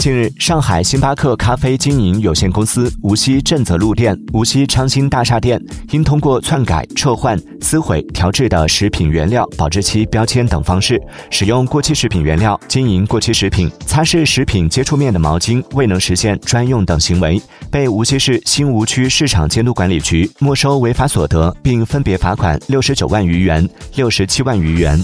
近日，上海星巴克咖啡经营有限公司无锡镇泽路店、无锡昌兴大厦店，因通过篡改、撤换、撕毁、调制的食品原料保质期标签等方式，使用过期食品原料经营过期食品，擦拭食品接触面的毛巾未能实现专用等行为，被无锡市新吴区市场监督管理局没收违法所得，并分别罚款六十九万余元、六十七万余元。